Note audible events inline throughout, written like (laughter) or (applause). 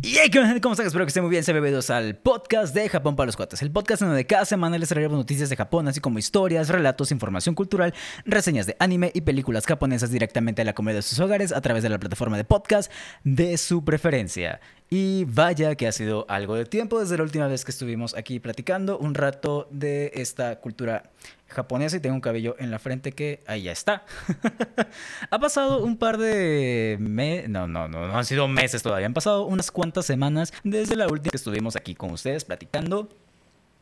Y hey, ¿cómo están? Espero que estén muy bien. Se bienvenidos al podcast de Japón para los cuates. El podcast en donde cada semana les traeremos noticias de Japón, así como historias, relatos, información cultural, reseñas de anime y películas japonesas directamente a la comedia de sus hogares a través de la plataforma de podcast de su preferencia. Y vaya que ha sido algo de tiempo desde la última vez que estuvimos aquí platicando un rato de esta cultura japonesa y tengo un cabello en la frente que ahí ya está. (laughs) ha pasado un par de meses, no, no, no, no han sido meses todavía, han pasado unas cuantas semanas desde la última que estuvimos aquí con ustedes platicando.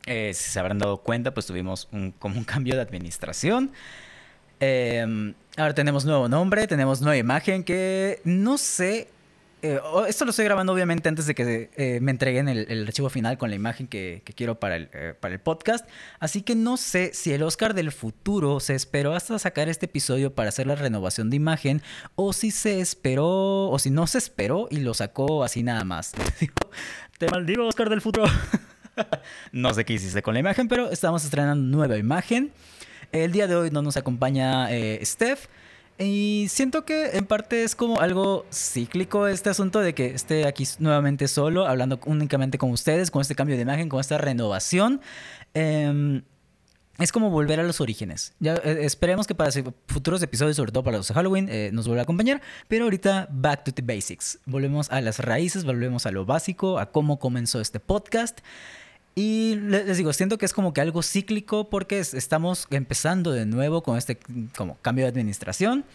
Eh, si se habrán dado cuenta, pues tuvimos como un cambio de administración. Em, ahora tenemos nuevo nombre, tenemos nueva imagen que no sé eh, esto lo estoy grabando obviamente antes de que eh, me entreguen el, archivo final con la imagen que, quiero para el, eh, para el podcast. Así que no sé si el Oscar del futuro se esperó hasta sacar este episodio para hacer la renovación de imagen o si se esperó o si no se esperó y lo sacó así nada más. (laughs) Te maldigo Oscar del futuro. (laughs) no sé qué hiciste con la imagen, pero estamos estrenando nueva imagen. El día de hoy no nos acompaña Steph. Y siento que en parte es como algo cíclico este asunto de que esté aquí nuevamente solo, hablando únicamente con ustedes, con este cambio de imagen, con esta renovación. Em, es como volver a los orígenes. Eh, esperemos que para futuros episodios, sobre todo para los de Halloween, eh, nos vuelva a acompañar. Pero ahorita, back to the basics. Volvemos a las raíces, volvemos a lo básico, a cómo comenzó este podcast. Y les digo, siento que es como que algo cíclico porque estamos empezando de nuevo con este como cambio de administración.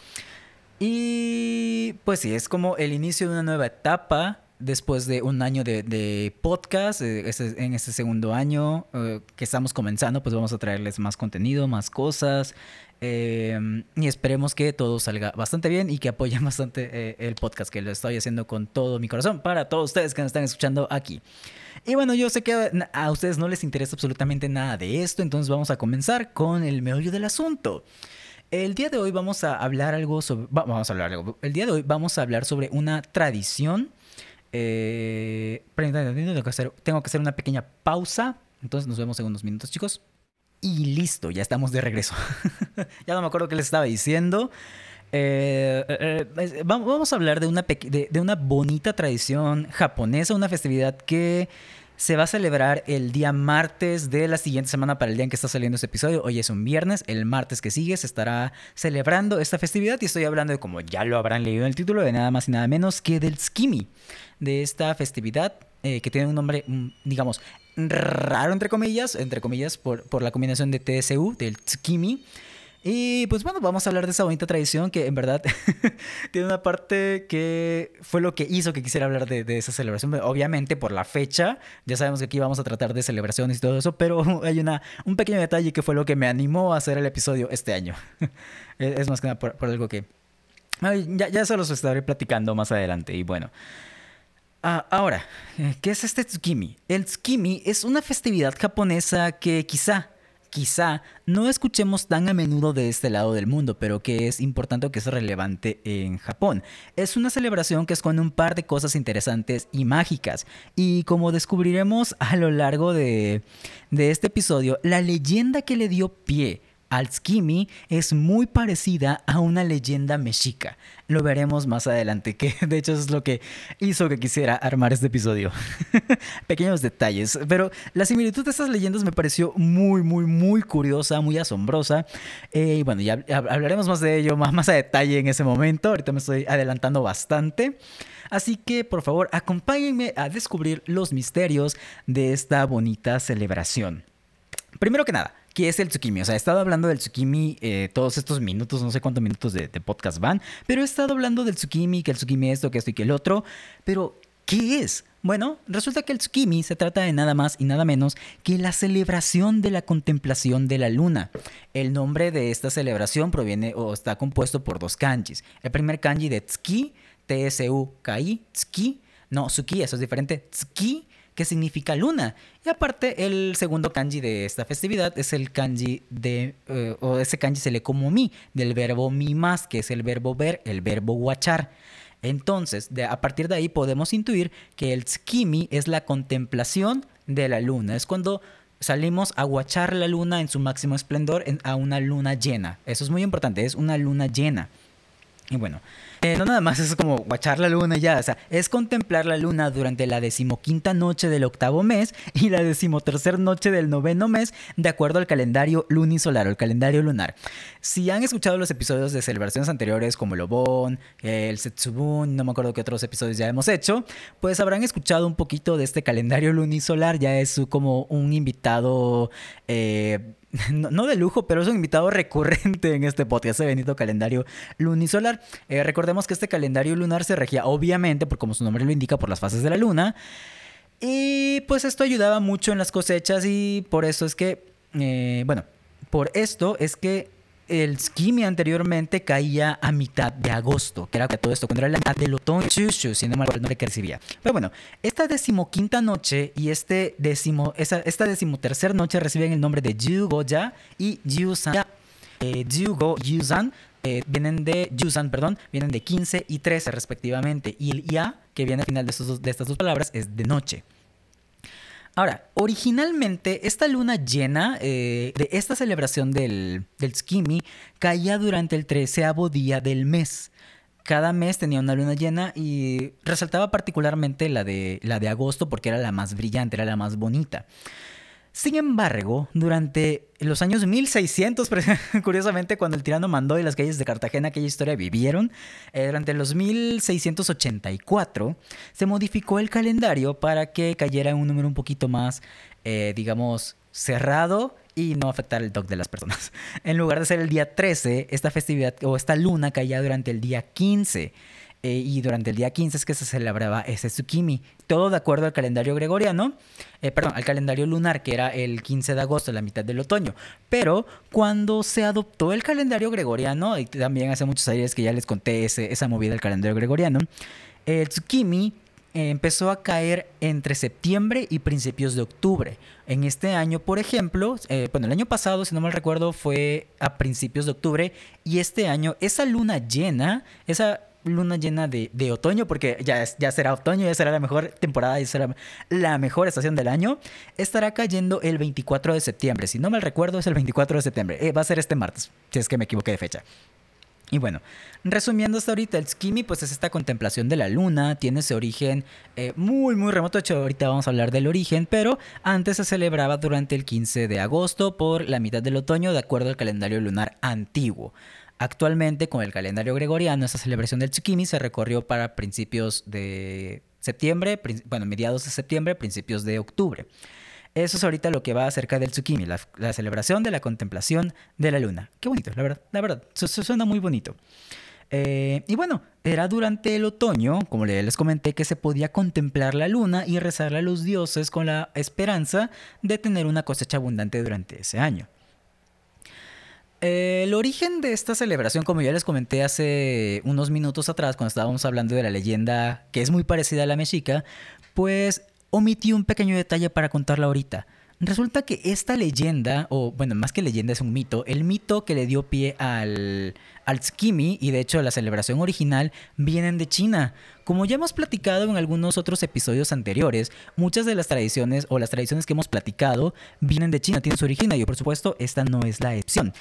Y pues sí, es como el inicio de una nueva etapa después de un año de, podcast. Eh, en este segundo año eh, que estamos comenzando, pues vamos a traerles más contenido, más cosas. Em, y esperemos que todo salga bastante bien y que apoyen (laughs) bastante eh, el podcast, que lo estoy haciendo con todo mi corazón para todos ustedes que nos están escuchando aquí. Y bueno, yo sé que a ustedes no les interesa absolutamente nada de esto, entonces vamos a comenzar con el meollo del asunto. El día de hoy vamos a hablar algo sobre. Vamos a hablar algo. El día de hoy vamos a hablar sobre una tradición. Eh, tengo, que hacer, tengo que hacer una pequeña pausa. Entonces nos vemos en unos minutos, chicos. Y listo, ya estamos de regreso. (laughs) ya no me acuerdo qué les estaba diciendo. Eh, eh, eh, vamos a hablar de una, de, una bonita tradición japonesa, una festividad que se va a celebrar el día martes de la siguiente semana para el día en que está saliendo este episodio. Hoy es un viernes, el martes que sigue se estará celebrando esta festividad y estoy hablando de, como ya lo habrán leído en el título, de nada más y nada menos que del Tsukimi, de esta festividad que tiene un nombre, mm, digamos, raro entre comillas, entre comillas, por, por la combinación de TSU, del Tsukimi. Y pues bueno, vamos a hablar de esa bonita tradición que en verdad (laughs) tiene una parte que fue lo que hizo que quisiera hablar de, esa celebración. Obviamente por la fecha, ya sabemos que aquí vamos a tratar de celebraciones y todo eso, pero (laughs) hay una, un pequeño detalle que fue lo que me animó a hacer el episodio este año. (laughs) es más que nada por, algo que... Ya, ya se los estaré platicando más adelante y bueno. Ah, ahora, ¿qué es este Tsukimi? El Tsukimi es una festividad japonesa que quizá quizá no escuchemos tan a menudo de este lado del mundo, pero que es importante o que es relevante en Japón. Es una celebración que esconde un par de cosas interesantes y mágicas. Y como descubriremos a lo largo de, de este episodio, la leyenda que le dio pie Alskimi es muy parecida a una leyenda mexica. Lo veremos más adelante, que (laughs) de hecho es lo que hizo que quisiera armar este episodio. (laughs) Pequeños detalles, pero la similitud de estas leyendas me pareció muy, muy, muy curiosa, muy asombrosa. Eh, y bueno, ya hablaremos más de ello, más, más a detalle en ese momento. Ahorita me estoy adelantando bastante. Así que por favor, acompáñenme a descubrir los misterios de esta bonita celebración. Primero que nada, ¿Qué es el Tsukimi? O sea, he estado hablando del Tsukimi eh, todos estos minutos, no sé cuántos minutos de, podcast van, pero he estado hablando del Tsukimi, que el Tsukimi esto, que esto y que el otro. Pero, ¿qué es? Bueno, resulta que el Tsukimi se trata de nada más y nada menos que la celebración de la contemplación de la luna. El nombre de esta celebración proviene o está compuesto por dos kanjis. El primer kanji de Tsuki, T-S-U-K-I, Tsuki, no, Tsuki, eso es diferente, Tsuki que significa luna. Y aparte, el segundo kanji de esta festividad es el kanji de, eh, o ese kanji se lee como mi, del verbo mi más, que es el verbo ver, el verbo guachar. Entonces, de, a partir de ahí podemos intuir que el tsukimi es la contemplación de la luna. Es cuando salimos a guachar la luna en su máximo esplendor a una luna llena. Eso es muy importante, es una luna llena. Y bueno, eh, no nada más es como guachar la luna y ya, o sea, es contemplar la luna durante la decimoquinta noche del octavo mes y la decimotercer noche del noveno mes, de acuerdo al calendario lunisolar o el calendario lunar. Si han escuchado los episodios de celebraciones anteriores como el Obon, el Setsubun, no me acuerdo qué otros episodios ya hemos hecho, pues habrán escuchado un poquito de este calendario lunisolar, ya es como un invitado... Eh, (laughs) no, de lujo, pero es un invitado recurrente en este podcast, ese bendito calendario lunisolar. Eh, recordemos que este calendario lunar se regía, obviamente, por como su nombre lo indica, por las fases de la luna. Y pues esto ayudaba mucho en las cosechas y por eso es que, eh, bueno, por esto es que el skimi anteriormente caía a mitad de agosto, que era todo esto, cuando era la mitad del otoño, si no mal no le que recibía. Pero bueno, esta decimoquinta noche y este décimo, esa, esta decimotercer noche reciben el nombre de Yugoya y Yusan. Eh, Yugo, Yusan eh, vienen de Yusan, perdón, vienen de 15 y 13 respectivamente. Y el Ya, que viene al final de, de estas dos palabras, es de noche. Ahora, originalmente esta luna llena eh, de esta celebración del, del caía durante el treceavo día del mes. Cada mes tenía una luna llena y resaltaba particularmente la de, la de agosto porque era la más brillante, era la más bonita. Sin embargo, durante los años 1600, (laughs) curiosamente, cuando el tirano mandó y las calles de Cartagena aquella historia vivieron, eh, durante los 1684 se modificó el calendario para que cayera en un número un poquito más, eh, digamos, cerrado y no afectar el toque de las personas. (laughs) En lugar de ser el día 13, esta festividad o esta luna caía durante el día 15. Eh, y durante el día 15 es que se celebraba ese Tsukimi. Todo de acuerdo al calendario gregoriano, eh, perdón, al calendario lunar, que era el 15 de agosto, la mitad del otoño. Pero cuando se adoptó el calendario gregoriano, y también hace muchos años que ya les conté esa movida del calendario gregoriano, el Tsukimi empezó a caer entre septiembre y principios de octubre. En este año, por ejemplo, eh, bueno, el año pasado, si no mal recuerdo, fue a principios de octubre y este año esa luna llena, esa luna llena de, otoño, porque ya, será otoño, ya será la mejor temporada, ya será la mejor estación del año, estará cayendo el 24 de septiembre. Si no mal recuerdo, es el 24 de septiembre. Eh, va a ser este martes, si es que me equivoqué de fecha. Y bueno, resumiendo hasta ahorita, el Skimi pues es esta contemplación de la luna, tiene ese origen eh, muy muy remoto, de hecho ahorita vamos a hablar del origen, pero antes se celebraba durante el 15 de agosto por la mitad del otoño de acuerdo al calendario lunar antiguo. Actualmente, con el calendario gregoriano, esta celebración del Tsukimi se recorrió para principios de septiembre, bueno, mediados de septiembre, principios de octubre. Eso es ahorita lo que va acerca del Tsukimi, la, celebración de la contemplación de la luna. Qué bonito, la verdad, la verdad, suena muy bonito. Eh, y bueno, era durante el otoño, como les comenté, que se podía contemplar la luna y rezarle a los dioses con la esperanza de tener una cosecha abundante durante ese año. Eh, el origen de esta celebración, como ya les comenté hace unos minutos atrás, cuando estábamos hablando de la leyenda que es muy parecida a la mexica, pues omití un pequeño detalle para contarla ahorita. Resulta que esta leyenda, o bueno, más que leyenda es un mito, el mito que le dio pie al, al Tsukimi y de hecho la celebración original vienen de China. Como ya hemos platicado en algunos otros episodios anteriores, muchas de las tradiciones o las tradiciones que hemos platicado vienen de China, tienen su origen y por supuesto esta no es la excepción.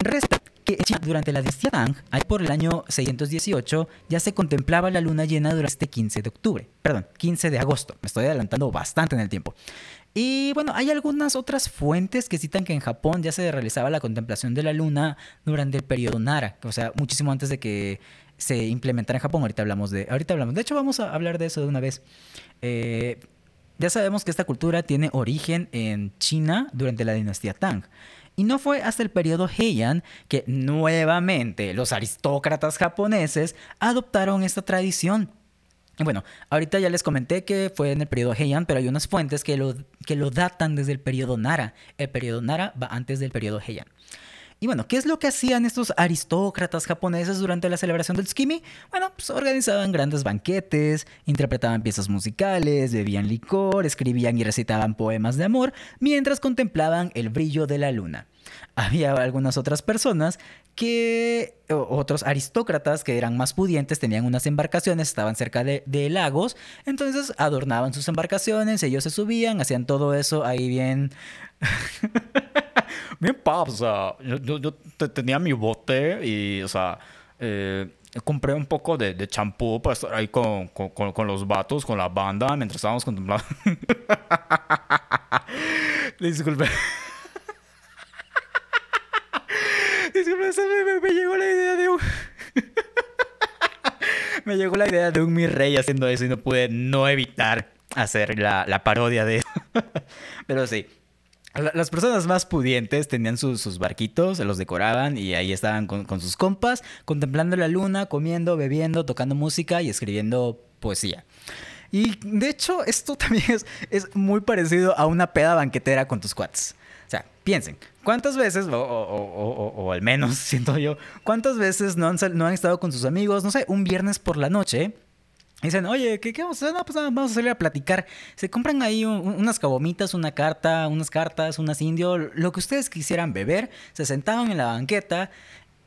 Resta que durante la dinastía Tang, ahí por el año 618, ya se contemplaba la luna llena durante este 15 de octubre, perdón, 15 de agosto. Me estoy adelantando bastante en el tiempo. Y bueno, hay algunas otras fuentes que citan que en Japón ya se realizaba la contemplación de la luna durante el periodo Nara, o sea, muchísimo antes de que se implementara en Japón. Ahorita hablamos de, ahorita hablamos. De hecho, vamos a hablar de eso de una vez. Eh, ya sabemos que esta cultura tiene origen en China durante la dinastía Tang. Y no fue hasta el periodo Heian que nuevamente los aristócratas japoneses adoptaron esta tradición bueno, ahorita ya les comenté que fue en el periodo Heian, pero hay unas fuentes que lo, que lo datan desde el periodo Nara. El periodo Nara va antes del periodo Heian. Y bueno, ¿qué es lo que hacían estos aristócratas japoneses durante la celebración del Tsukimi? Bueno, pues organizaban grandes banquetes, interpretaban piezas musicales, bebían licor, escribían y recitaban poemas de amor, mientras contemplaban el brillo de la luna. Había algunas otras personas que, otros aristócratas que eran más pudientes, tenían unas embarcaciones, estaban cerca de, lagos, entonces adornaban sus embarcaciones, ellos se subían, hacían todo eso ahí bien... (laughs) bien pop, o sea, yo, tenía mi bote y, o sea, eh, compré un poco de champú para estar ahí con, con, con, los vatos, con la banda, mientras estábamos contemplando. (laughs) Disculpe. Me, llegó la idea de un. (laughs) me llegó la idea de un mi rey haciendo eso y no pude no evitar hacer la, parodia de eso. (laughs) Pero sí, las personas más pudientes tenían sus, barquitos, se los decoraban y ahí estaban con, sus compas, contemplando la luna, comiendo, bebiendo, tocando música y escribiendo poesía. Y de hecho, esto (laughs) también es, muy parecido a una peda banquetera con tus cuates. O piensen, ¿cuántas veces, o, al menos (laughs) siento yo, cuántas veces no han, no han estado con sus amigos, no sé, un viernes por la noche? Dicen, oye, ¿qué, vamos a hacer? No, pues vamos a salir a platicar. Se compran ahí unas cabomitas, una carta, unas cartas, unas indio, lo que ustedes quisieran beber. Se sentaban en la banqueta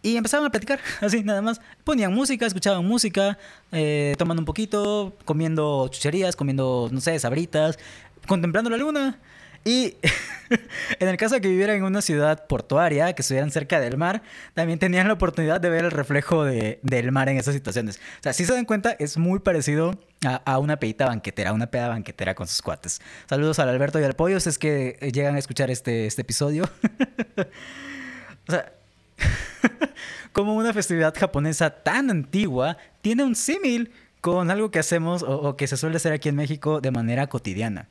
y empezaban a platicar, (laughs) así nada más. Ponían música, escuchaban música, eh, tomando un poquito, comiendo chucherías, comiendo, no sé, sabritas, contemplando la luna. Y (laughs) en el caso de que vivieran en una ciudad portuaria, que estuvieran cerca del mar, también tenían la oportunidad de ver el reflejo del mar en esas situaciones. O sea, si se dan cuenta, es muy parecido a, una pedita banquetera, una peda banquetera con sus cuates. Saludos al Alberto y al Pollo, si es que llegan a escuchar este, este episodio. (laughs) o sea, (laughs) como una festividad japonesa tan antigua tiene un símil con algo que hacemos o que se suele hacer aquí en México de manera cotidiana.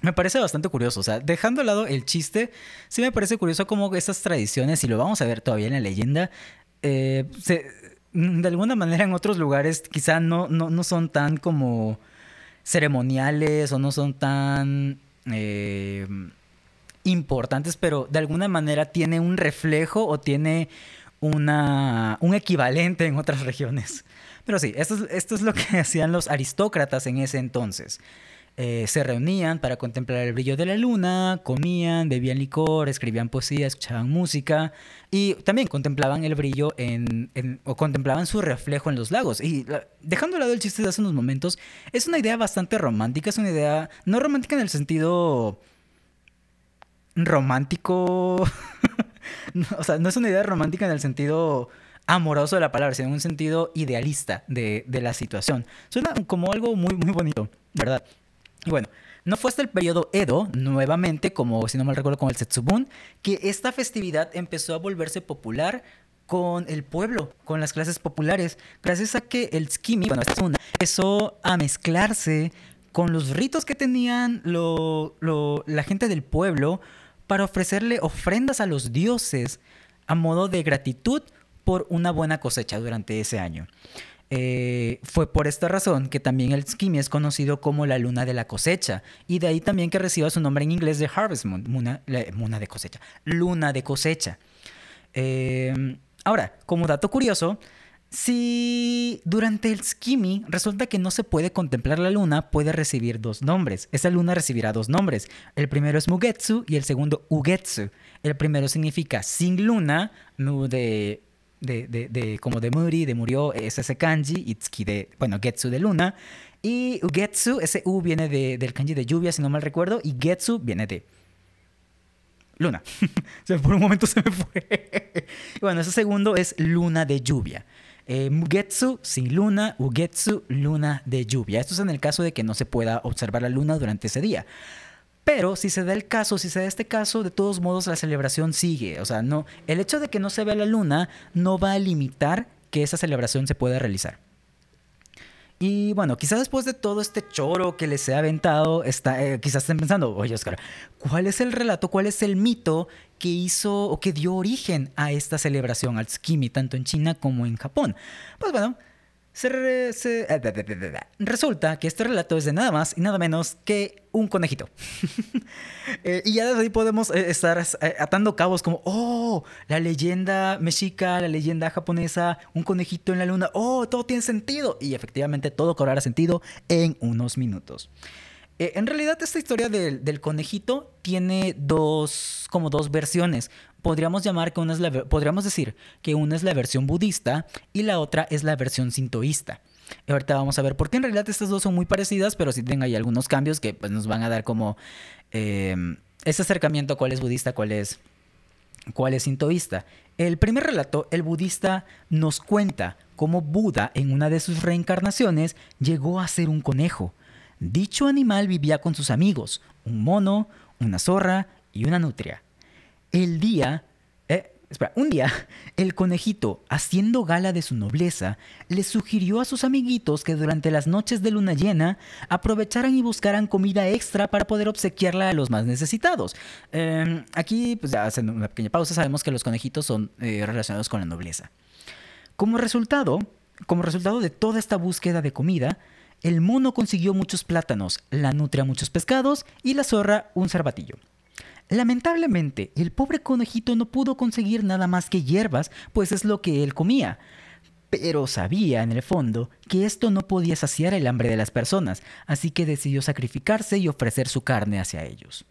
Me parece bastante curioso, o sea, dejando de lado el chiste, sí me parece curioso cómo estas tradiciones, y lo vamos a ver todavía en la leyenda, eh, de alguna manera en otros lugares quizá no, no, son tan como ceremoniales o no son tan eh, importantes, pero de alguna manera tiene un reflejo o tiene una, un equivalente en otras (laughs) regiones. Pero sí, esto esto es lo que (laughs) hacían los aristócratas en ese entonces. Eh, se reunían para contemplar el brillo de la luna, comían, bebían licor, escribían poesía, escuchaban música y también contemplaban el brillo en, o contemplaban su reflejo en los lagos. Y dejando de lado el chiste de hace unos momentos, es una idea bastante romántica, es una idea no romántica en el sentido romántico, (laughs) o sea, no es una idea romántica en el sentido amoroso de la palabra, sino en un sentido idealista de, de la situación. Suena como algo muy, muy bonito, ¿verdad? Y bueno, no fue hasta el periodo Edo, nuevamente, como si no mal recuerdo con el Setsubun, que esta festividad empezó a volverse popular con el pueblo, con las clases populares, gracias a que el tsukimi, bueno, esta es una, empezó a mezclarse con los ritos que tenían la gente del pueblo para ofrecerle ofrendas a los dioses a modo de gratitud por una buena cosecha durante ese año. Eh, fue por esta razón que también el Skimi es conocido como la luna de la cosecha, y de ahí también que reciba su nombre en inglés de Harvest Moon, luna, de cosecha, luna de cosecha. Em, ahora, como dato curioso, si durante el Skimi resulta que no se puede contemplar la luna, puede recibir dos nombres. Esa luna recibirá dos nombres. El primero es Mugetsu y el segundo Ugetsu. El primero significa sin luna, Mu de de, de, de, como de Muri, de murió, es ese kanji, Itsuki de, bueno, Getsu de luna. Y Ugetsu, ese U viene de, del kanji de lluvia, si no mal recuerdo, y Getsu viene de luna. (laughs) por un momento se me fue. (laughs) bueno, ese segundo es luna de lluvia. Eh, Mugetsu sin luna, Ugetsu luna de lluvia. Esto es en el caso de que no se pueda observar la luna durante ese día. Pero si se da el caso, si se da este caso, de todos modos la celebración sigue. O sea, no, el hecho de que no se vea la luna no va a limitar que esa celebración se pueda realizar. Y bueno, quizás después de todo este choro que les he aventado, está, eh, quizás estén pensando, oye Oscar, ¿cuál es el relato, cuál es el mito que hizo o que dio origen a esta celebración, al tsukimi, tanto en China como en Japón? Pues bueno, eh, resulta que este relato es de nada más y nada menos que un conejito. (laughs) Eh, y ya desde ahí podemos eh, estar atando cabos como, oh, la leyenda mexica, la leyenda japonesa, un conejito en la luna, oh, todo tiene sentido. Y efectivamente todo cobrará sentido en unos minutos. en realidad esta historia del, del, conejito tiene dos, como dos versiones podríamos llamar que una es podríamos decir que una es la versión budista y la otra es la versión sintoísta. Ahorita vamos a ver por qué en realidad estas dos son muy parecidas, pero sí tienen ahí algunos cambios que pues, nos van a dar como eh, ese acercamiento cuál es budista, cuál es ¿Cuál es sintoísta? El primer relato, el budista nos cuenta cómo Buda en una de sus reencarnaciones llegó a ser un conejo. Dicho animal vivía con sus amigos, un mono, una zorra y una nutria. El día Espera, un día, el conejito, haciendo gala de su nobleza, le sugirió a sus amiguitos que durante las noches de luna llena aprovecharan y buscaran comida extra para poder obsequiarla a los más necesitados. Em, aquí, pues ya hacen una pequeña pausa, sabemos que los conejitos son eh, relacionados con la nobleza. Como resultado, como resultado de toda esta búsqueda de comida, el mono consiguió muchos plátanos, la nutria muchos pescados y la zorra un cervatillo. Lamentablemente, el pobre conejito no pudo conseguir nada más que hierbas, pues es lo que él comía. Pero sabía en el fondo que esto no podía saciar el hambre de las personas, así que decidió sacrificarse y ofrecer su carne hacia ellos.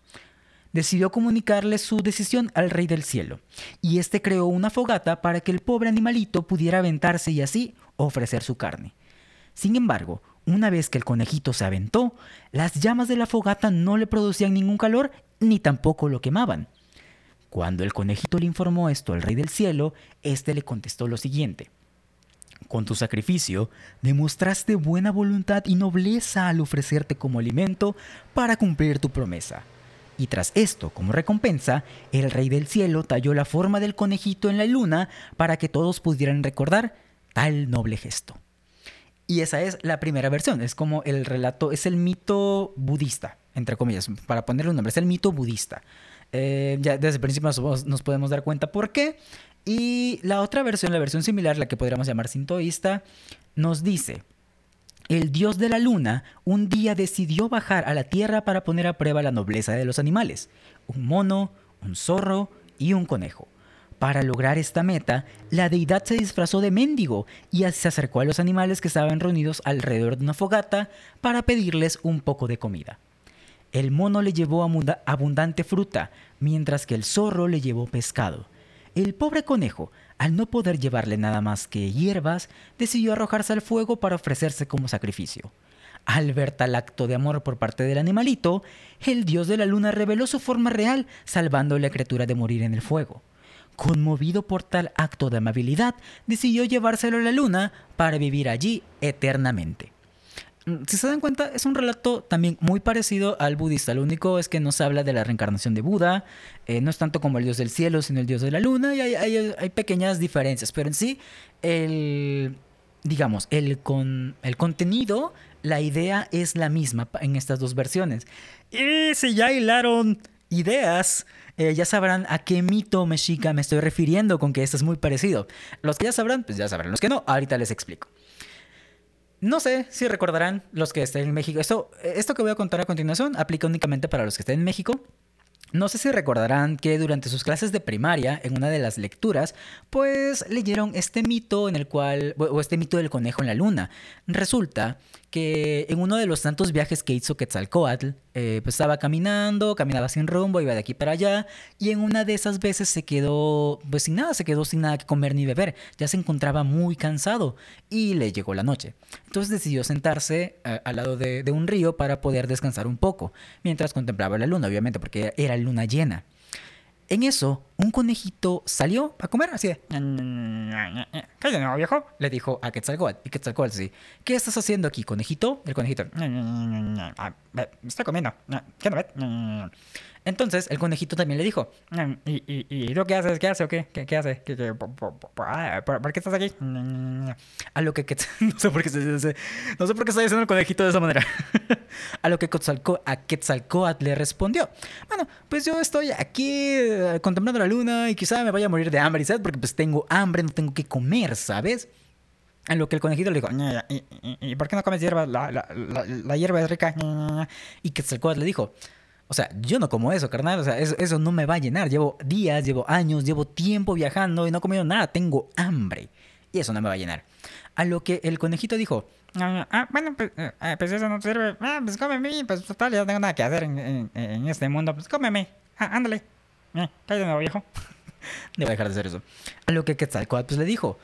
Decidió comunicarle su decisión al rey del cielo, y éste creó una fogata para que el pobre animalito pudiera aventarse y así ofrecer su carne. Sin embargo, una vez que el conejito se aventó, las llamas de la fogata no le producían ningún calor ni tampoco lo quemaban. Cuando el conejito le informó esto al rey del cielo, éste le contestó lo siguiente. Con tu sacrificio demostraste buena voluntad y nobleza al ofrecerte como alimento para cumplir tu promesa. Y tras esto, como recompensa, el rey del cielo talló la forma del conejito en la luna para que todos pudieran recordar tal noble gesto. Y esa es la primera versión, es como el relato, es el mito budista, entre comillas, para ponerle un nombre, es el mito budista. Eh, ya desde el principio nos, podemos dar cuenta por qué. Y la otra versión, la versión similar, la que podríamos llamar sintoísta, nos dice, el dios de la luna un día decidió bajar a la tierra para poner a prueba la nobleza de los animales, un mono, un zorro y un conejo. Para lograr esta meta, la deidad se disfrazó de mendigo y se acercó a los animales que estaban reunidos alrededor de una fogata para pedirles un poco de comida. El mono le llevó abundante fruta, mientras que el zorro le llevó pescado. El pobre conejo, al no poder llevarle nada más que hierbas, decidió arrojarse al fuego para ofrecerse como sacrificio. Al ver tal acto de amor por parte del animalito, el dios de la luna reveló su forma real, salvando a la criatura de morir en el fuego. Conmovido por tal acto de amabilidad, decidió llevárselo a la luna para vivir allí eternamente. Mm, si se dan cuenta, es un relato también muy parecido al budista. Lo único es que no se habla de la reencarnación de Buda, eh, no es tanto como el dios del cielo, sino el dios de la luna, y hay, pequeñas diferencias, pero en sí, el, digamos, el, con, el contenido, la idea es la misma en estas dos versiones. Y si ya hilaron ideas, eh, ya sabrán a qué mito mexica me estoy refiriendo con que esto es muy parecido. Los que ya sabrán, pues ya sabrán. Los que no, ahorita les explico. No sé si recordarán los que estén en México. Esto, esto que voy a contar a continuación aplica únicamente para los que estén en México. No sé si recordarán que durante sus clases de primaria, en una de las lecturas, pues leyeron este mito en el cual, o este mito del conejo en la luna. Resulta que en uno de los tantos viajes que hizo Quetzalcoatl, eh, pues estaba caminando, caminaba sin rumbo, iba de aquí para allá, y en una de esas veces se quedó, pues sin nada, se quedó sin nada que comer ni beber, ya se encontraba muy cansado y le llegó la noche. Entonces decidió sentarse eh, al lado de, de un río para poder descansar un poco, mientras contemplaba la luna, obviamente, porque era luna llena. En eso, un conejito salió a comer así de... ¿Qué no, viejo? Le dijo a Quetzalcóatl. Y Quetzalcóatl sí. ¿Qué estás haciendo aquí, conejito? El conejito... Está comiendo. ¿Qué no ves? Entonces el conejito también le dijo, mm, ¿y, y, y qué haces? ¿Qué hace o qué? ¿Qué, qué hace? ¿Qué, qué, ah, por, qué estás aquí? A lo que, (laughs) no sé por qué no sé, por qué está diciendo el conejito de esa manera. (laughs) a lo que Quetzalcoatl le respondió, bueno, pues yo estoy aquí eh, contemplando la luna y quizá me vaya a morir de hambre y sed porque pues tengo hambre, no tengo que comer, ¿sabes? A lo que el conejito le dijo, ¿y, y, por qué no comes hierba? La, la, la, hierba es rica. Y Quetzalcoatl le dijo, o sea, yo no como eso, carnal. O sea, eso, no me va a llenar. Llevo días, llevo años, llevo tiempo viajando y no he comido nada. Tengo hambre. Y eso no me va a llenar. A lo que el conejito dijo, ah, ah bueno, pues, eh, eh, pues, eso no sirve. Ah, pues cómeme. Pues total, ya no tengo nada que hacer en, este mundo. Pues cómeme. Ah, ándale. Eh, cállate de nuevo, viejo. (laughs) Debo dejar de hacer eso. A lo que Quetzalcoatl pues le dijo,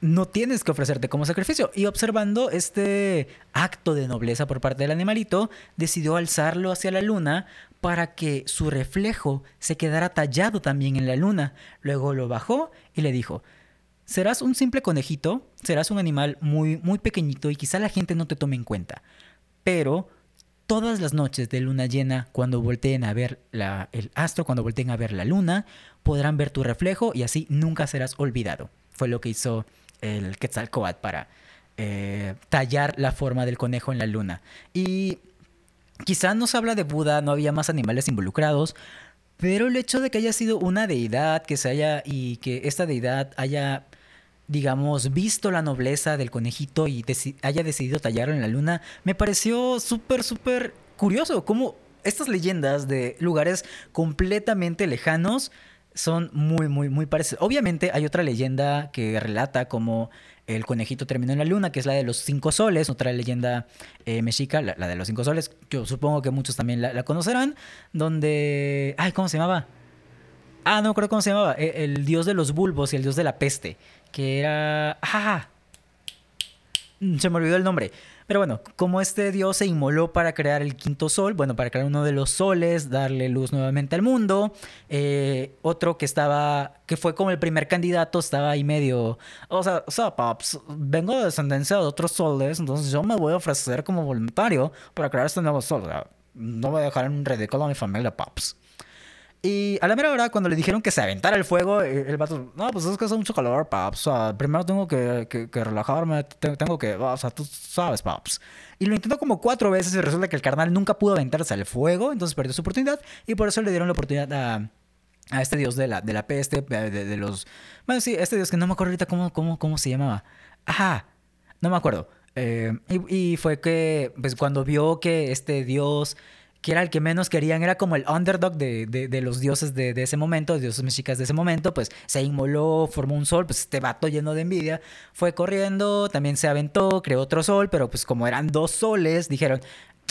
no tienes que ofrecerte como sacrificio. Y observando este acto de nobleza por parte del animalito, decidió alzarlo hacia la luna para que su reflejo se quedara tallado también en la luna. Luego lo bajó y le dijo, serás un simple conejito, serás un animal muy, muy pequeñito y quizá la gente no te tome en cuenta. Pero todas las noches de luna llena, cuando volteen a ver el astro, cuando volteen a ver la luna, podrán ver tu reflejo y así nunca serás olvidado. Fue lo que hizo el Quetzalcoatl para eh, tallar la forma del conejo en la luna. Y quizá no se habla de Buda, no había más animales involucrados, pero el hecho de que haya sido una deidad, que se haya y que esta deidad haya digamos, visto la nobleza del conejito y haya decidido tallarlo en la luna, me pareció súper, súper curioso cómo estas leyendas de lugares completamente lejanos son muy, muy, muy parecidas. Obviamente hay otra leyenda que relata cómo el conejito terminó en la luna, que es la de los cinco soles, otra leyenda eh, mexica, la, de los cinco soles, yo supongo que muchos también la, conocerán, donde... Ay, ¿cómo se llamaba? Ah, no creo cómo se llamaba. E, el, dios de los bulbos y el dios de la peste, que era... ¡Ah! Se me olvidó el nombre. Pero bueno, como este dios se inmoló para crear el quinto sol, bueno, para crear uno de los soles, darle luz nuevamente al mundo, eh, otro que estaba, que fue como el primer candidato, estaba ahí medio, o sea, o sea, paps, vengo de descendencia de otros soles, entonces yo me voy a ofrecer como voluntario para crear este nuevo sol. O sea, no voy a dejar en ridículo a mi familia, paps. Y a la mera hora, cuando le dijeron que se aventara el fuego, eh, el vato, no, pues es que hace mucho calor, paps. O sea, primero tengo que, que, relajarme, tengo que, o sea, tú sabes, paps. Y lo intentó como cuatro veces y resulta que el carnal nunca pudo aventarse al fuego, entonces perdió su oportunidad y por eso le dieron la oportunidad a, a este dios de la, de la peste, de, los... Bueno, sí, este dios que no me acuerdo ahorita cómo, cómo, cómo se llamaba. Ajá, no me acuerdo. Eh, y, fue que, pues cuando vio que este dios que era el que menos querían, era como el underdog de, de, los dioses de, de, ese momento, dioses mexicas de ese momento, pues se inmoló, formó un sol, pues este vato lleno de envidia, fue corriendo, también se aventó, creó otro sol, pero pues como eran dos soles, dijeron,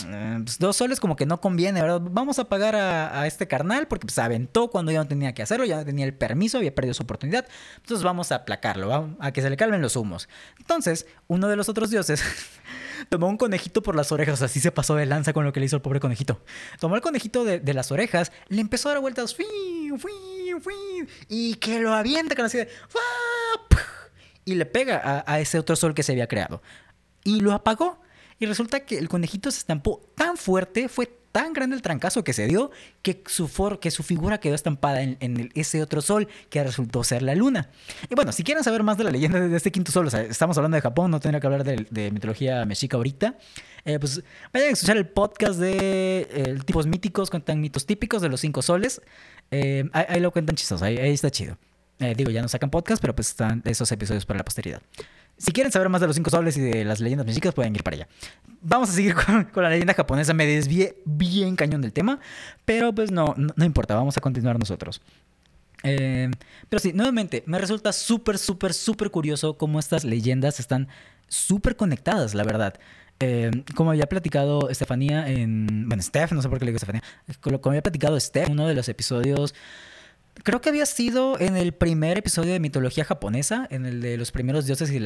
eh, pues dos soles como que no conviene, ¿verdad? Vamos a pagar a, este carnal porque pues, se aventó cuando ya no tenía que hacerlo, ya no tenía el permiso, había perdido su oportunidad. Entonces vamos a aplacarlo, a que se le calmen los humos. Entonces, uno de los otros dioses (laughs) tomó un conejito por las orejas, así se pasó de lanza con lo que le hizo el pobre conejito. Tomó el conejito de, las orejas, le empezó a dar vueltas, y que lo avienta con así de, y le pega a ese otro sol que se había creado. Y lo apagó. Y resulta que el conejito se estampó tan fuerte, fue tan grande el trancazo que se dio, que su, for, que su figura quedó estampada en, ese otro sol que resultó ser la luna. Y bueno, si quieren saber más de la leyenda de este quinto sol, o sea, estamos hablando de Japón, no tendría que hablar de, mitología mexica ahorita, eh, pues vayan a escuchar el podcast de eh, tipos míticos, cuentan mitos típicos de los cinco soles. Eh, ahí, lo cuentan chistoso, ahí, ahí está chido. digo, ya no sacan podcast, pero pues están esos episodios para la posteridad. Si quieren saber más de los cinco soles y de las leyendas mexicas, pueden ir para allá. Vamos a seguir (laughs) con, la leyenda japonesa. Me desvié bien cañón del tema, pero pues no, no, importa, vamos a continuar nosotros. Eh, pero sí, nuevamente, me resulta súper, súper, súper curioso cómo estas leyendas están súper conectadas, la verdad. Eh, como había platicado Estefanía en. Bueno, Steph, no sé por qué le digo Estefanía. Como había platicado Steph en uno de los episodios creo que había sido en el primer episodio de mitología japonesa, en el de los primeros dioses y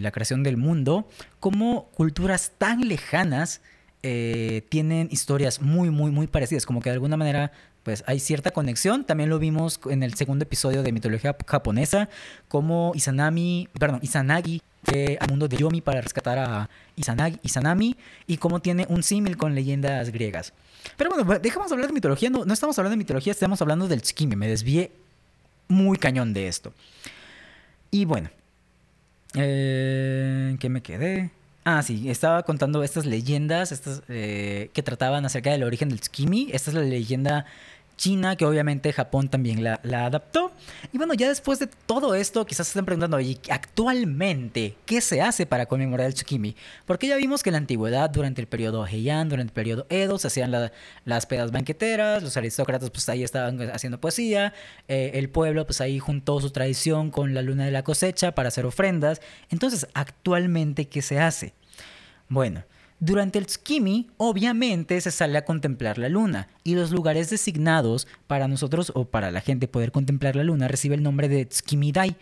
la, creación del mundo, cómo culturas tan lejanas eh, tienen historias muy, muy, muy parecidas, como que de alguna manera pues hay cierta conexión. También lo vimos en el segundo episodio de mitología japonesa, como Izanami, perdón, Izanagi fue al mundo de Yomi para rescatar a Izanagi, Izanami y cómo tiene un símil con leyendas griegas. Pero bueno, dejamos hablar de mitología. No, no estamos hablando de mitología, estamos hablando del tsukimi. Me desvié muy cañón de esto. Y bueno, eh, ¿qué me quedé? Ah, sí, estaba contando estas leyendas estas, eh, que trataban acerca del origen del tsukimi. Esta es la leyenda China, que obviamente Japón también la, adaptó. Y bueno, ya después de todo esto, quizás se estén preguntando, ¿y actualmente qué se hace para conmemorar el Tsukimi? Porque ya vimos que en la antigüedad, durante el periodo Heian, durante el periodo Edo, se hacían las pedas banqueteras, los aristócratas pues ahí estaban haciendo poesía, eh, el pueblo pues ahí juntó su tradición con la luna de la cosecha para hacer ofrendas. Entonces, actualmente, ¿qué se hace? Bueno, durante el Tsukimi, obviamente, se sale a contemplar la luna y los lugares designados para nosotros o para la gente poder contemplar la luna recibe el nombre de Tsukimi Dai,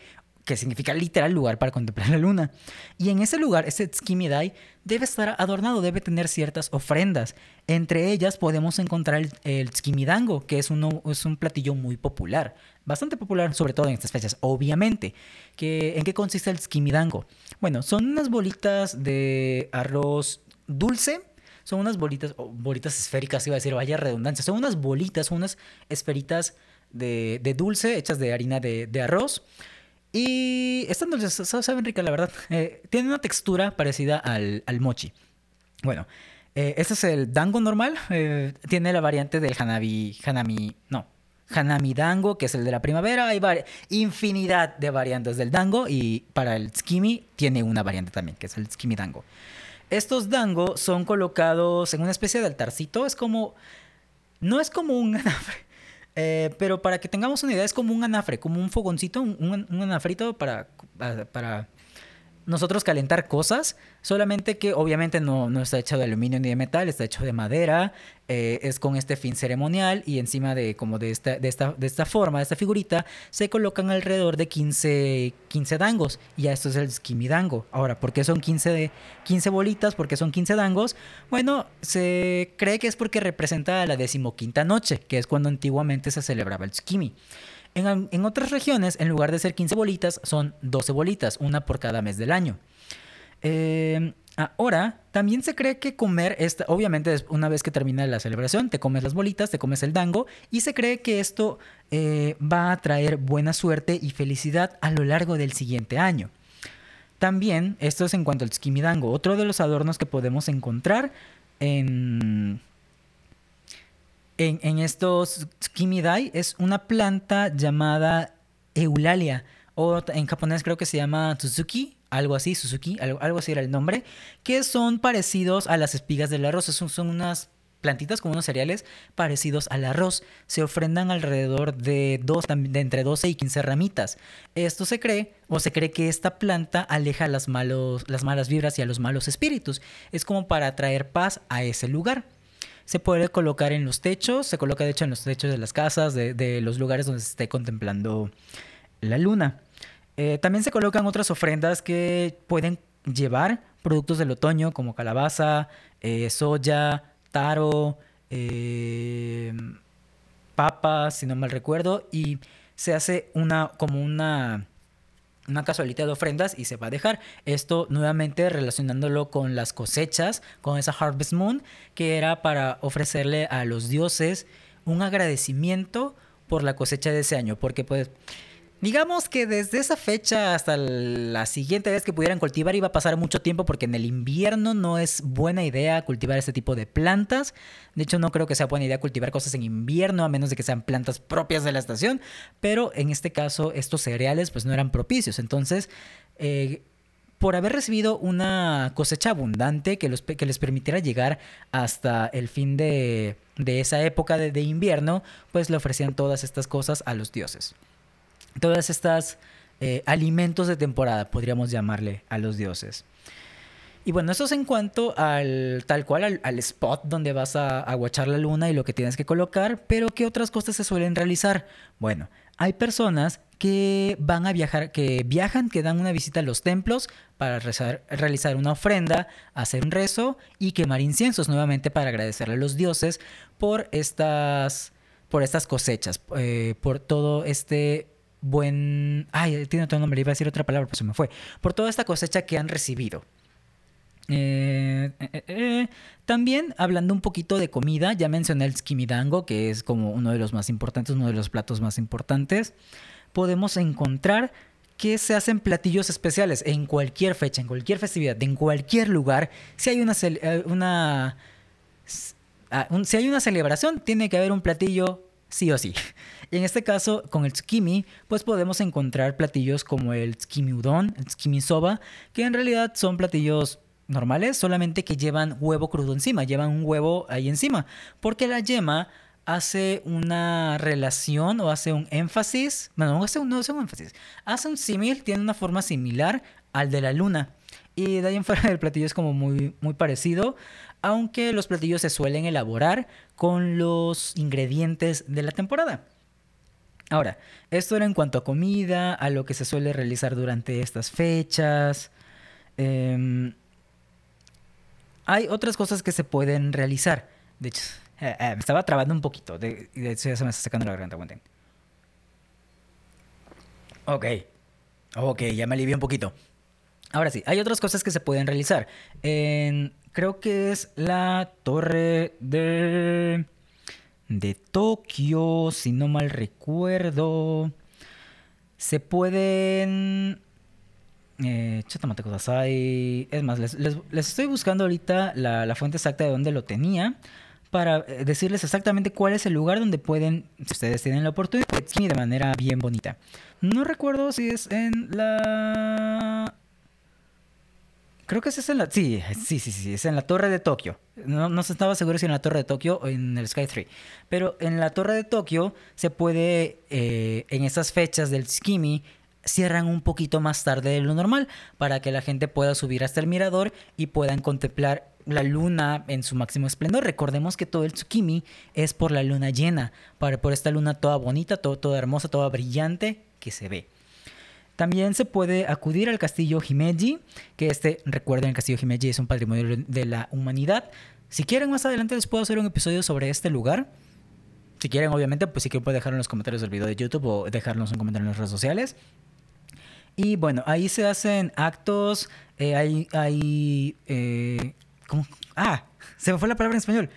que significa literal lugar para contemplar la luna. Y en ese lugar, ese Dai debe estar adornado, debe tener ciertas ofrendas. Entre ellas podemos encontrar el, el Dango, que es, uno, es un platillo muy popular, bastante popular, sobre todo en estas fechas, obviamente. ¿En qué consiste el Dango? Bueno, son unas bolitas de arroz dulce, son unas bolitas, bolitas esféricas, iba a decir, vaya redundancia, son unas bolitas, son unas esferitas de, dulce hechas de harina de, de arroz y están dulces, saben ricas, la verdad. (laughs) Eh, tienen una textura parecida al, mochi. Bueno, eh, este es el dango normal. Eh, tiene la variante del hanabi, hanami, no, hanami dango, que es el de la primavera. Hay infinidad de variantes del dango y para el tsukimi tiene una variante también, que es el tsukimi dango. Estos dango son colocados en una especie de altarcito. Es como, no es como un (laughs) Eh, pero para que tengamos una idea, es como un anafre, como un fogoncito, un, un anafrito para, para nosotros calentar cosas, solamente que obviamente no, no, está hecho de aluminio ni de metal, está hecho de madera, eh, es con este fin ceremonial y encima de como de esta, de esta, de esta forma, de esta figurita, se colocan alrededor de 15, 15 dangos y ya esto es el skimidango. Ahora, ¿por qué son 15, 15 bolitas? ¿Por qué son 15 dangos? Bueno, se cree que es porque representa la decimoquinta noche, que es cuando antiguamente se celebraba el skimi. En, otras regiones, en lugar de ser 15 bolitas, son 12 bolitas, una por cada mes del año. Eh, ahora, también se cree que comer, esta, obviamente una vez que termina la celebración, te comes las bolitas, te comes el dango, y se cree que esto eh, va a traer buena suerte y felicidad a lo largo del siguiente año. También, esto es en cuanto al skimidango, otro de los adornos que podemos encontrar en en, estos Kimidai es una planta llamada Eulalia, o en japonés creo que se llama Suzuki, algo así, Suzuki, algo, así era el nombre, que son parecidos a las espigas del arroz, son, son unas plantitas como unos cereales parecidos al arroz. Se ofrendan alrededor de, dos, de entre 12 y 15 ramitas. Esto se cree, o se cree que esta planta aleja las, malos, las malas vibras y a los malos espíritus. Es como para traer paz a ese lugar se puede colocar en los techos, se coloca de hecho en los techos de las casas, de, los lugares donde se esté contemplando la luna. Eh, también se colocan otras ofrendas que pueden llevar productos del otoño como calabaza, eh, soya, taro, eh, papas, si no mal recuerdo, y se hace una como una una casualidad de ofrendas y se va a dejar. Esto nuevamente relacionándolo con las cosechas, con esa Harvest Moon, que era para ofrecerle a los dioses un agradecimiento por la cosecha de ese año, porque pues Digamos que desde esa fecha hasta la siguiente vez que pudieran cultivar iba a pasar mucho tiempo porque en el invierno no es buena idea cultivar este tipo de plantas. De hecho, no creo que sea buena idea cultivar cosas en invierno a menos de que sean plantas propias de la estación. Pero en este caso, estos cereales pues no eran propicios. Entonces, eh, por haber recibido una cosecha abundante que, que les permitiera llegar hasta el fin de, esa época de invierno, pues le ofrecían todas estas cosas a los dioses todas estas eh, alimentos de temporada, podríamos llamarle a los dioses. Y bueno, eso es en cuanto al tal cual al, spot donde vas a aguachar la luna y lo que tienes que colocar, pero ¿qué otras cosas se suelen realizar? Bueno, hay personas que van a viajar, que viajan, que dan una visita a los templos para realizar una ofrenda, hacer un rezo y quemar inciensos nuevamente para agradecerle a los dioses por estas, por estas cosechas, eh, por todo este buen... Ay, tiene otro nombre, iba a decir otra palabra, pues se me fue. Por toda esta cosecha que han recibido. Eh, eh, eh, también hablando un poquito de comida, ya mencioné el skimidango, que es como uno de los más importantes, uno de los platos más importantes. Podemos encontrar que se hacen platillos especiales en cualquier fecha, en cualquier festividad, en cualquier lugar. Si hay una, una ah, si hay una celebración, tiene que haber un platillo sí o sí. Y en este caso, con el tsukimi, pues podemos encontrar platillos como el tsukimi udon, el tsukimi soba, que en realidad son platillos normales, solamente que llevan huevo crudo encima, llevan un huevo ahí encima, porque la yema hace una relación o hace un énfasis, bueno, no hace un, no hace un énfasis, hace un símil, tiene una forma similar al de la luna. Y de ahí en fuera (laughs) el platillo es como muy, muy parecido, aunque los platillos se suelen elaborar con los ingredientes de la temporada. Ahora, esto era en cuanto a comida, a lo que se suele realizar durante estas fechas. Em, hay otras cosas que se pueden realizar. De hecho, eh, eh, me estaba trabando un poquito. De, hecho, ya se me está sacando la garganta, aguanten. Ok. Ok, ya me alivié un poquito. Ahora sí, hay otras cosas que se pueden realizar. Creo que es la torre de de Tokio, si no mal recuerdo. Se pueden... Eh, es más, les, estoy buscando ahorita la, fuente exacta de dónde lo tenía para eh, decirles exactamente cuál es el lugar donde pueden, si ustedes tienen la oportunidad, de manera bien bonita. No recuerdo si es en la Creo que es en la. Sí, sí, sí, sí, es en la Torre de Tokio. No, no estaba seguro si en la Torre de Tokio o en el Sky 3. Pero en la Torre de Tokio se puede, eh, en esas fechas del Skimi, cierran un poquito más tarde de lo normal para que la gente pueda subir hasta el mirador y puedan contemplar la luna en su máximo esplendor. Recordemos que todo el Tsukimi es por la luna llena, por esta luna toda bonita, toda hermosa, toda brillante que se ve. También se puede acudir al castillo Himeji, que este, recuerden, el castillo Himeji es un patrimonio de la humanidad. Si quieren más adelante les puedo hacer un episodio sobre este lugar. Si quieren, obviamente, pues sí que pueden dejarlo en los comentarios del video de YouTube o dejarnos un comentario en las redes sociales. Y bueno, ahí se hacen actos, eh, hay, hay eh, ¿cómo? Ah, se me fue la palabra en español.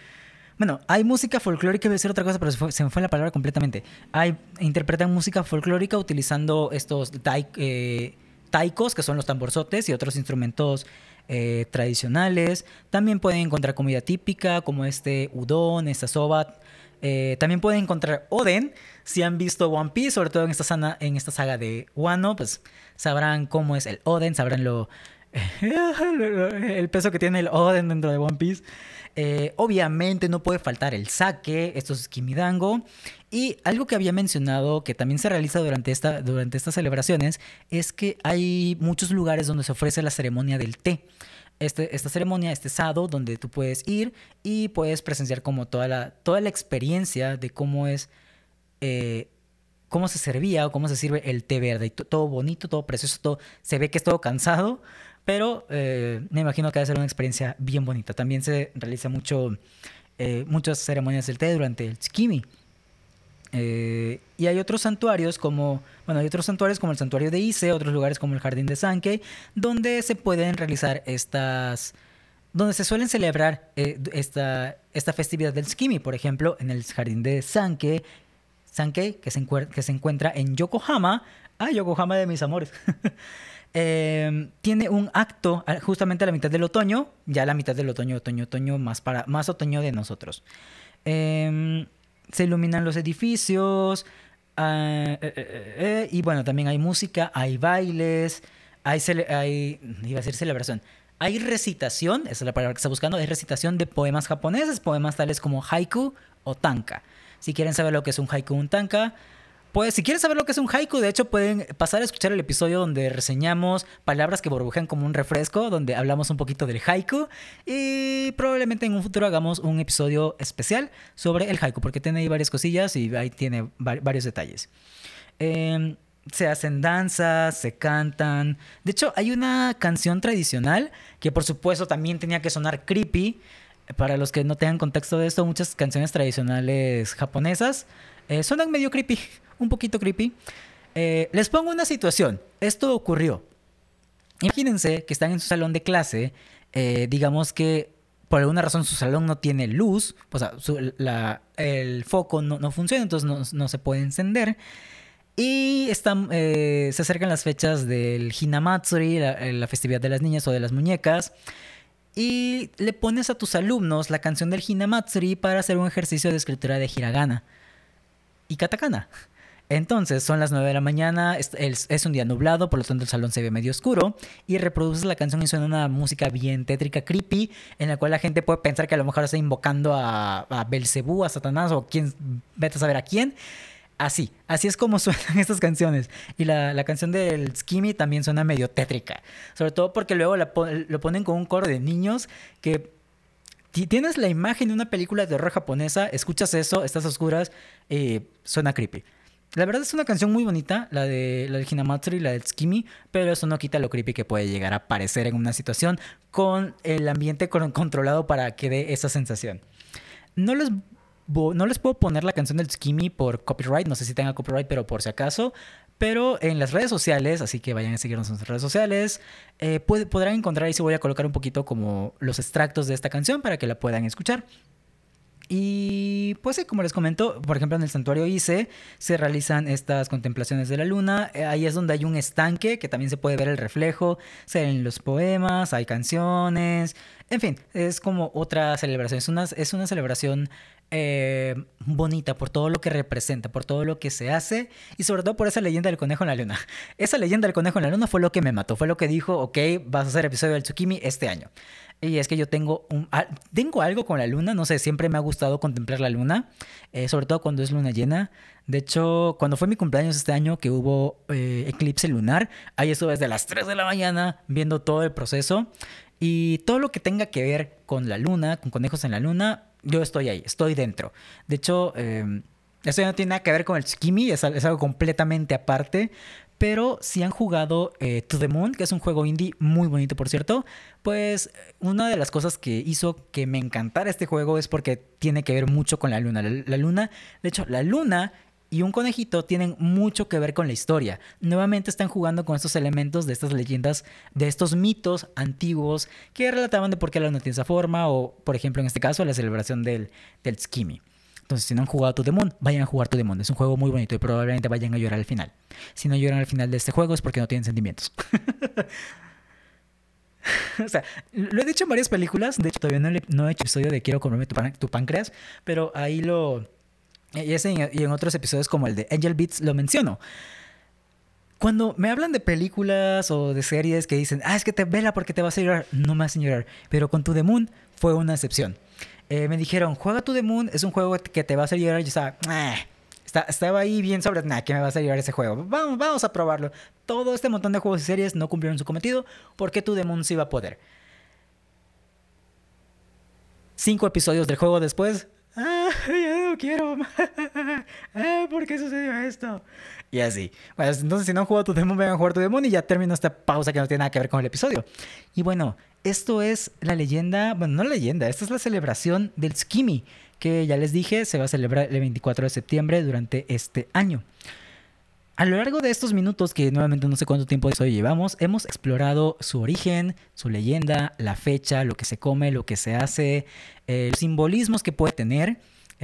Bueno, hay música folclórica, voy a decir otra cosa, pero se, me fue la palabra completamente. Hay, interpretan música folclórica utilizando estos eh, taikos, que son los tamborzotes, y otros instrumentos eh, tradicionales. También pueden encontrar comida típica, como este udon, esta soba. Eh, también pueden encontrar oden. Si han visto One Piece, sobre todo en esta, en esta saga de Wano, pues sabrán cómo es el oden, sabrán lo, (laughs) el peso que tiene el oden dentro de One Piece. Eh, obviamente no puede faltar el sake, esto es kimidango. Y algo que había mencionado que también se realiza durante, esta, durante estas celebraciones es que hay muchos lugares donde se ofrece la ceremonia del té. Este, esta ceremonia, este sado, donde tú puedes ir y puedes presenciar como toda la, toda la experiencia de cómo es, eh, cómo se servía o cómo se sirve el té verde. Y todo bonito, todo precioso, todo, se ve que es todo cansado, pero eh, me imagino que va a ser una experiencia bien bonita. También se realiza mucho, eh, muchas ceremonias del té durante el Tsukimi. Eh, y hay otros santuarios como, bueno, hay otros santuarios como el santuario de Ise, otros lugares como el jardín de Sankei, donde se pueden realizar estas, donde se suelen celebrar esta, esta festividad del Tsukimi. Por ejemplo, en el jardín de Sankei, Sankei que se, que se encuentra en Yokohama. Ah, Yokohama de mis amores. (laughs) Em, tiene un acto justamente a la mitad del otoño, ya la mitad del otoño, otoño, otoño, más, para, más otoño de nosotros. Em, se iluminan los edificios, ah, eh, eh, eh, y bueno, también hay música, hay bailes, hay, iba a decir celebración, hay recitación, esa es la palabra que está buscando, hay recitación de poemas japoneses, poemas tales como haiku o tanka. Si quieren saber lo que es un haiku o un tanka, pues si quieren saber lo que es un haiku, de hecho pueden pasar a escuchar el episodio donde reseñamos palabras que burbujean como un refresco, donde hablamos un poquito del haiku y probablemente en un futuro hagamos un episodio especial sobre el haiku, porque tiene ahí varias cosillas y ahí tiene varios detalles. Em, se hacen danzas, se cantan. De hecho, hay una canción tradicional que por supuesto también tenía que sonar creepy. Para los que no tengan contexto de esto, muchas canciones tradicionales japonesas eh, suenan medio creepy (laughs) un poquito creepy. Eh, les pongo una situación. Esto ocurrió. Imagínense que están en su salón de clase, eh, digamos que por alguna razón su salón no tiene luz, o sea, el foco no, funciona, entonces no, se puede encender. Y están, eh, se acercan las fechas del Hinamatsuri, la, festividad de las niñas o de las muñecas. Y le pones a tus alumnos la canción del Hinamatsuri para hacer un ejercicio de escritura de hiragana y katakana. Entonces son las 9 de la mañana, es, un día nublado, por lo tanto el salón se ve medio oscuro y reproduces la canción y suena una música bien tétrica, creepy, en la cual la gente puede pensar que a lo mejor está invocando a, a Belcebú, a Satanás o quién, vete a saber a quién. Así, así es como (laughs) suenan estas canciones. Y la, canción del Skimmy también suena medio tétrica. Sobre todo porque luego lo ponen con un coro de niños que tienes la imagen de una película de terror japonesa, escuchas eso, estás oscuras, eh, suena creepy. la verdad es una canción muy bonita, la de la de Hinamatsuri y la del Tsukimi, pero eso no quita lo creepy que puede llegar a parecer en una situación con el ambiente controlado para que dé esa sensación. No les, no les puedo poner la canción del Tsukimi por copyright, no sé si tenga copyright, pero por si acaso. Pero en las redes sociales, así que vayan a seguirnos en nuestras redes sociales, eh, podrán encontrar, y si voy a colocar un poquito como los extractos de esta canción para que la puedan escuchar. Y pues como les comento, por ejemplo en el santuario Ise se realizan estas contemplaciones de la luna. Eh, ahí es donde hay un estanque que también se puede ver el reflejo. Se ven los poemas, hay canciones. En fin, es como otra celebración. Es una, es una celebración eh, bonita por todo lo que representa, por todo lo que se hace y sobre todo por esa leyenda del conejo en la luna. (laughs) Esa leyenda del conejo en la luna fue lo que me mató, fue lo que dijo, ok, vas a hacer episodio del Tsukimi este año. Y es que yo tengo, un, tengo algo con la luna, no sé, siempre me ha gustado contemplar la luna, eh, sobre todo cuando es luna llena. De hecho, cuando fue mi cumpleaños este año que hubo eh, eclipse lunar, ahí estuve desde las 3 de la mañana viendo todo el proceso. Y todo lo que tenga que ver con la luna, con conejos en la luna, yo estoy ahí, estoy dentro. De hecho, eh, esto no tiene nada que ver con el Tsukimi, es, es algo completamente aparte. Pero si han jugado eh, To the Moon, que es un juego indie muy bonito, por cierto, pues una de las cosas que hizo que me encantara este juego es porque tiene que ver mucho con la luna. La, luna, de hecho, la luna y un conejito tienen mucho que ver con la historia. Nuevamente están jugando con estos elementos de estas leyendas, de estos mitos antiguos que relataban de por qué la luna tiene esa forma o, por ejemplo, en este caso, la celebración del, del Skimmy. Entonces, si no han jugado To The vayan a jugar To The Moon. Es un juego muy bonito y probablemente vayan a llorar al final. Si no lloran al final de este juego es porque no tienen sentimientos. (laughs) o sea, lo he dicho en varias películas. De hecho, todavía no, he hecho episodio de Quiero comerme tu, páncreas. Pero ahí lo... Y, y en otros episodios como el de Angel Beats lo menciono. Cuando me hablan de películas o de series que dicen, ah, es que te vela porque te vas a llorar, no me hacen llorar. Pero con To The Moon fue una excepción. Eh, me dijeron, juega To The Moon, es un juego que te va a hacer llorar. Y yo estaba, estaba ahí bien sobre, nada que me va a llorar ese juego. Vamos, vamos a probarlo. Todo este montón de juegos y series no cumplieron su cometido porque To The Moon sí iba a poder. Cinco episodios del juego después, ah, quiero. (laughs) ah, ¿Por qué sucedió esto? Y así. Bueno, entonces si no han jugado tu demon, vengan a jugar tu demon y ya termino esta pausa que no tiene nada que ver con el episodio. Y bueno, esto es la leyenda, bueno, no la leyenda, esta es la celebración del Skimi, que ya les dije, se va a celebrar el 24 de septiembre durante este año. A lo largo de estos minutos, que nuevamente no sé cuánto tiempo de eso llevamos, hemos explorado su origen, su leyenda, la fecha, lo que se come, lo que se hace, eh, los simbolismos que puede tener.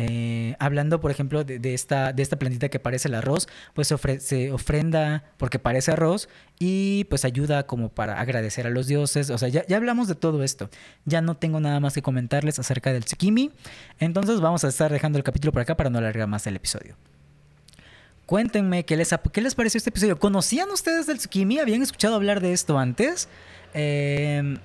Eh, hablando, por ejemplo, de, esta, de esta plantita que parece el arroz, pues se, ofrenda porque parece arroz y pues ayuda como para agradecer a los dioses. O sea, ya, ya, hablamos de todo esto. Ya no tengo nada más que comentarles acerca del tsukimi. Entonces vamos a estar dejando el capítulo por acá para no alargar más el episodio. Cuéntenme qué les, qué les pareció este episodio. ¿Conocían ustedes del tsukimi? ¿Habían escuchado hablar de esto antes? Eh,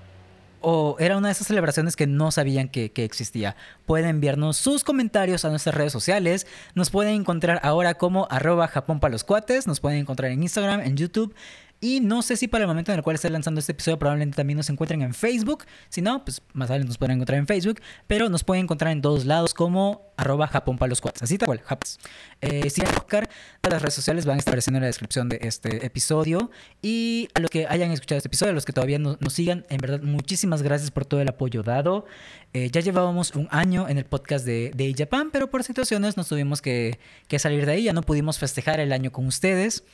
o era una de esas celebraciones que no sabían que, existía. Pueden enviarnos sus comentarios a nuestras redes sociales. Nos pueden encontrar ahora como arroba Japón para los. Nos pueden encontrar en Instagram, en YouTube y no sé si para el momento en el cual esté lanzando este episodio probablemente también nos encuentren en Facebook. Si no, pues más adelante nos pueden encontrar en Facebook. Pero nos pueden encontrar en todos lados como arroba Japón para los. Así tal cual, Japs. Eh, si todas las redes sociales van a estar apareciendo en la descripción de este episodio. Y a los que hayan escuchado este episodio, a los que todavía no, nos sigan, en verdad, muchísimas gracias por todo el apoyo dado. Eh, ya llevábamos un año en el podcast de, de Japan, pero por situaciones nos tuvimos que, que salir de ahí. Ya no pudimos festejar el año con ustedes.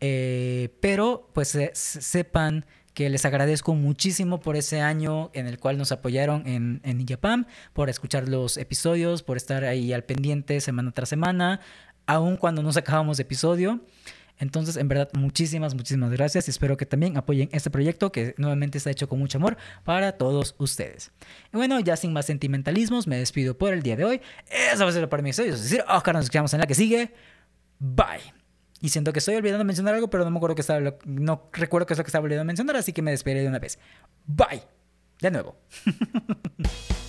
Eh, pero pues sepan que les agradezco muchísimo por ese año en el cual nos apoyaron en, en Japan, por escuchar los episodios, por estar ahí al pendiente semana tras semana, aun cuando no sacábamos episodio. Entonces, en verdad, muchísimas, muchísimas gracias y espero que también apoyen este proyecto que nuevamente está hecho con mucho amor para todos ustedes. Y bueno, ya sin más sentimentalismos, me despido por el día de hoy. Eso va a ser para mi episodio. Es decir, Oscar, nos escuchamos en la que sigue. Bye. Y siento que estoy olvidando mencionar algo, pero no me acuerdo que estaba, no recuerdo qué es lo que estaba olvidando mencionar, así que me despediré de una vez. Bye. De nuevo. (laughs)